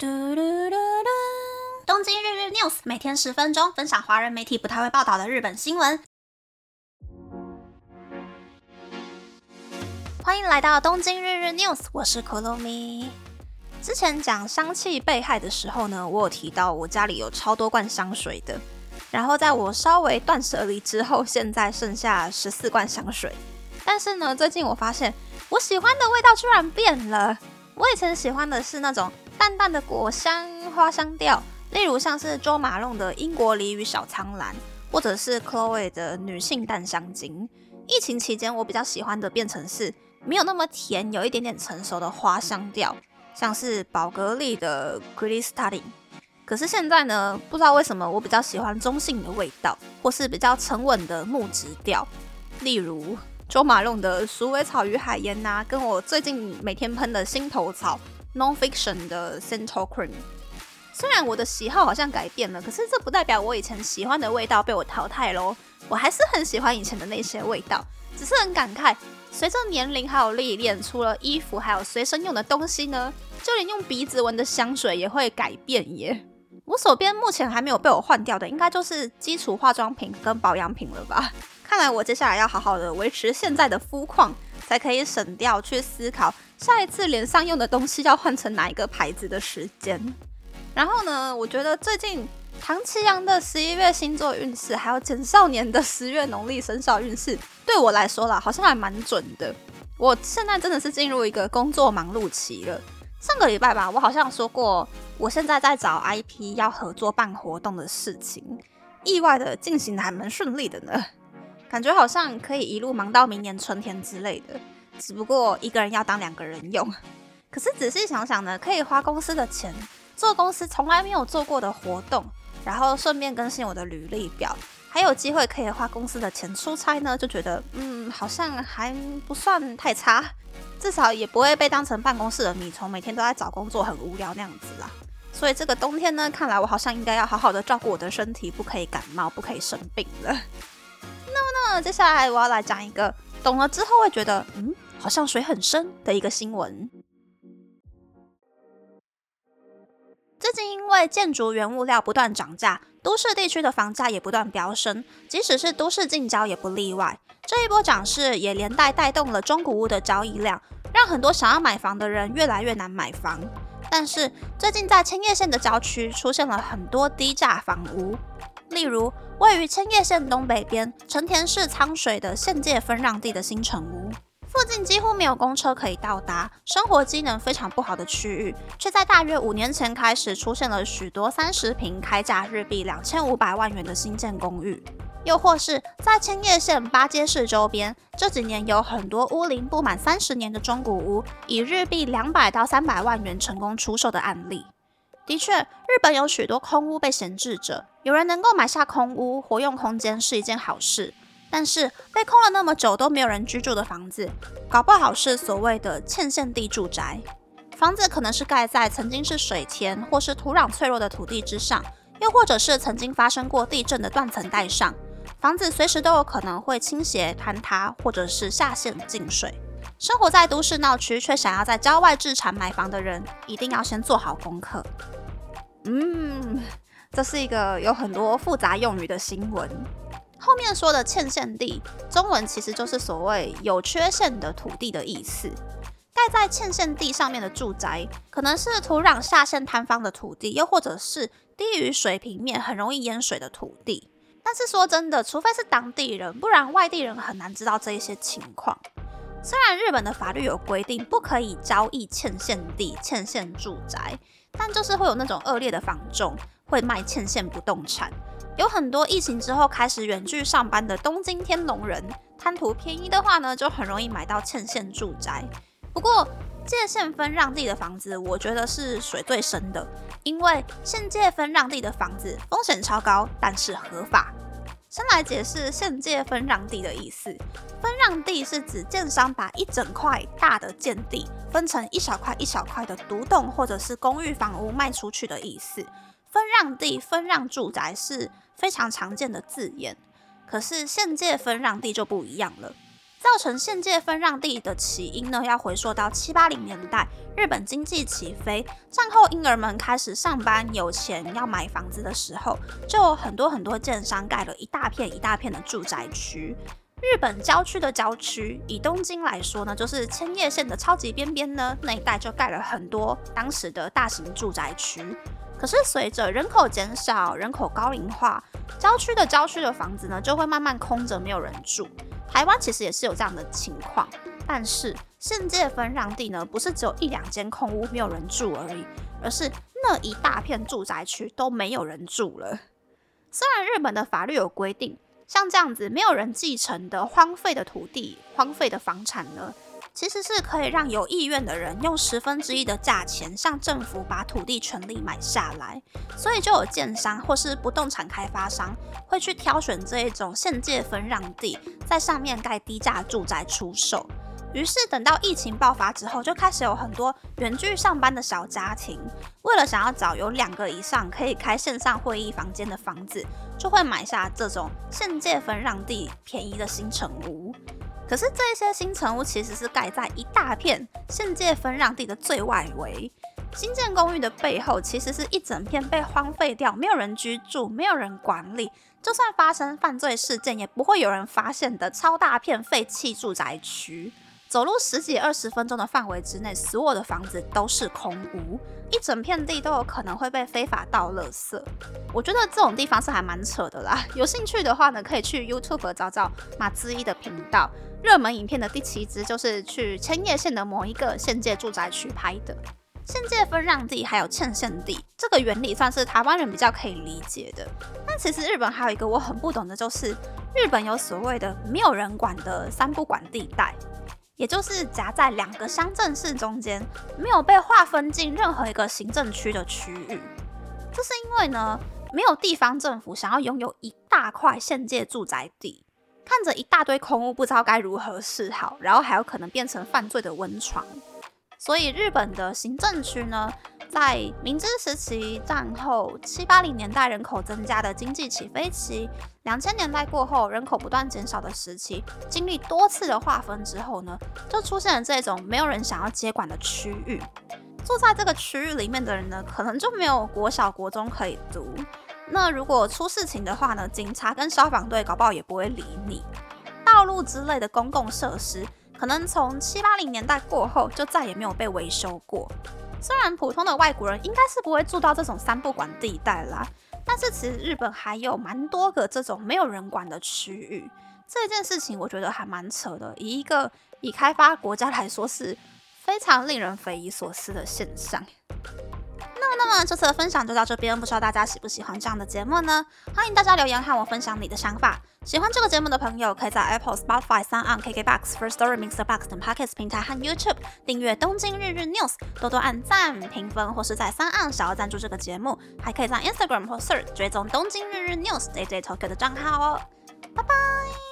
嘟嘟嘟！东京日日 news 每天十分钟，分享华人媒体不太会报道的日本新闻。欢迎来到东京日日 news，我是可露咪。之前讲香气被害的时候呢，我有提到我家里有超多罐香水的。然后在我稍微断舍离之后，现在剩下十四罐香水。但是呢，最近我发现我喜欢的味道居然变了。我以前喜欢的是那种淡淡的果香、花香调，例如像是周马龙的英国梨与小苍兰，或者是 Chloe 的女性淡香精。疫情期间，我比较喜欢的变成是没有那么甜，有一点点成熟的花香调，像是宝格丽的 Crystalline。可是现在呢，不知道为什么我比较喜欢中性的味道，或是比较沉稳的木质调，例如。周马龙的鼠尾草与海盐呐，跟我最近每天喷的心头草 Nonfiction 的 Central Cream。虽然我的喜好好像改变了，可是这不代表我以前喜欢的味道被我淘汰喽。我还是很喜欢以前的那些味道，只是很感慨，随着年龄还有历练，除了衣服还有随身用的东西呢，就连用鼻子闻的香水也会改变耶。我手边目前还没有被我换掉的，应该就是基础化妆品跟保养品了吧。看来我接下来要好好的维持现在的肤况，才可以省掉去思考下一次脸上用的东西要换成哪一个牌子的时间。然后呢，我觉得最近唐奇阳的十一月星座运势，还有简少年的十月农历生肖运势，对我来说啦，好像还蛮准的。我现在真的是进入一个工作忙碌期了。上个礼拜吧，我好像说过，我现在在找 IP 要合作办活动的事情，意外的进行的还蛮顺利的呢。感觉好像可以一路忙到明年春天之类的，只不过一个人要当两个人用。可是仔细想想呢，可以花公司的钱做公司从来没有做过的活动，然后顺便更新我的履历表，还有机会可以花公司的钱出差呢，就觉得嗯，好像还不算太差，至少也不会被当成办公室的米虫，每天都在找工作很无聊那样子啦。所以这个冬天呢，看来我好像应该要好好的照顾我的身体，不可以感冒，不可以生病了。那接下来我要来讲一个懂了之后会觉得嗯，好像水很深的一个新闻。最近因为建筑原物料不断涨价，都市地区的房价也不断飙升，即使是都市近郊也不例外。这一波涨势也连带带动了中古屋的交易量，让很多想要买房的人越来越难买房。但是最近在千叶县的郊区出现了很多低价房屋。例如，位于千叶县东北边成田市仓水的县界分让地的新城屋，附近几乎没有公车可以到达，生活机能非常不好的区域，却在大约五年前开始出现了许多三十平开价日币两千五百万元的新建公寓。又或是在千叶县八街市周边，这几年有很多屋龄不满三十年的中古屋，以日币两百到三百万元成功出售的案例。的确，日本有许多空屋被闲置着，有人能够买下空屋，活用空间是一件好事。但是被空了那么久都没有人居住的房子，搞不好是所谓的欠线地住宅。房子可能是盖在曾经是水田或是土壤脆弱的土地之上，又或者是曾经发生过地震的断层带上，房子随时都有可能会倾斜坍塌，或者是下陷进水。生活在都市闹区却想要在郊外置产买房的人，一定要先做好功课。嗯，这是一个有很多复杂用语的新闻。后面说的欠线地，中文其实就是所谓有缺陷的土地的意思。盖在欠线地上面的住宅，可能是土壤下陷坍方的土地，又或者是低于水平面、很容易淹水的土地。但是说真的，除非是当地人，不然外地人很难知道这一些情况。虽然日本的法律有规定不可以交易欠线地、欠线住宅。但就是会有那种恶劣的房仲会卖欠线不动产，有很多疫情之后开始远距上班的东京天龙人，贪图便宜的话呢，就很容易买到欠线住宅。不过界限分让地的房子，我觉得是水最深的，因为县界分让地的房子风险超高，但是合法。先来解释县界分让地的意思。分让地是指建商把一整块大的建地分成一小块一小块的独栋或者是公寓房屋卖出去的意思。分让地、分让住宅是非常常见的字眼，可是县界分让地就不一样了。造成县界分让地的起因呢，要回溯到七八零年代，日本经济起飞，战后婴儿们开始上班，有钱要买房子的时候，就有很多很多建商盖了一大片一大片的住宅区。日本郊区的郊区，以东京来说呢，就是千叶县的超级边边呢，那一带就盖了很多当时的大型住宅区。可是随着人口减少，人口高龄化，郊区的郊区的房子呢，就会慢慢空着，没有人住。台湾其实也是有这样的情况，但是县界分让地呢，不是只有一两间空屋没有人住而已，而是那一大片住宅区都没有人住了。虽然日本的法律有规定，像这样子没有人继承的荒废的土地、荒废的房产呢。其实是可以让有意愿的人用十分之一的价钱向政府把土地权利买下来，所以就有建商或是不动产开发商会去挑选这一种现界分让地，在上面盖低价住宅出售。于是等到疫情爆发之后，就开始有很多远距上班的小家庭，为了想要找有两个以上可以开线上会议房间的房子，就会买下这种现界分让地便宜的新城屋。可是这些新城屋其实是盖在一大片现界分让地的最外围，新建公寓的背后其实是一整片被荒废掉、没有人居住、没有人管理，就算发生犯罪事件也不会有人发现的超大片废弃住宅区。走路十几二十分钟的范围之内，所有的房子都是空屋，一整片地都有可能会被非法倒垃圾。我觉得这种地方是还蛮扯的啦。有兴趣的话呢，可以去 YouTube 找找马之一的频道。热门影片的第七支就是去千叶县的某一个县界住宅区拍的。县界分让地还有欠县地，这个原理算是台湾人比较可以理解的。但其实日本还有一个我很不懂的，就是日本有所谓的没有人管的三不管地带。也就是夹在两个乡镇市中间，没有被划分进任何一个行政区的区域。这是因为呢，没有地方政府想要拥有一大块县界住宅地，看着一大堆空屋，不知道该如何是好，然后还有可能变成犯罪的温床。所以日本的行政区呢？在明治时期战后七八零年代人口增加的经济起飞期，两千年代过后人口不断减少的时期，经历多次的划分之后呢，就出现了这种没有人想要接管的区域。住在这个区域里面的人呢，可能就没有国小国中可以读。那如果出事情的话呢，警察跟消防队搞不好也不会理你。道路之类的公共设施，可能从七八零年代过后就再也没有被维修过。虽然普通的外国人应该是不会住到这种三不管地带啦，但是其实日本还有蛮多个这种没有人管的区域。这件事情我觉得还蛮扯的，以一个已开发国家来说是非常令人匪夷所思的现象。那么，那么这次的分享就到这边，不知道大家喜不喜欢这样的节目呢？欢迎大家留言和我分享你的想法。喜欢这个节目的朋友，可以在 Apple、Spotify、s o n KKBox、First Story、Mixer Box 等 Podcast 平台和 YouTube 订阅《东京日日 News》，多多按赞、评分，或是在三岸想要赞助这个节目，还可以在 Instagram 或 Search 追踪《东京日日 News》Day Day Tokyo 的账号哦。拜拜。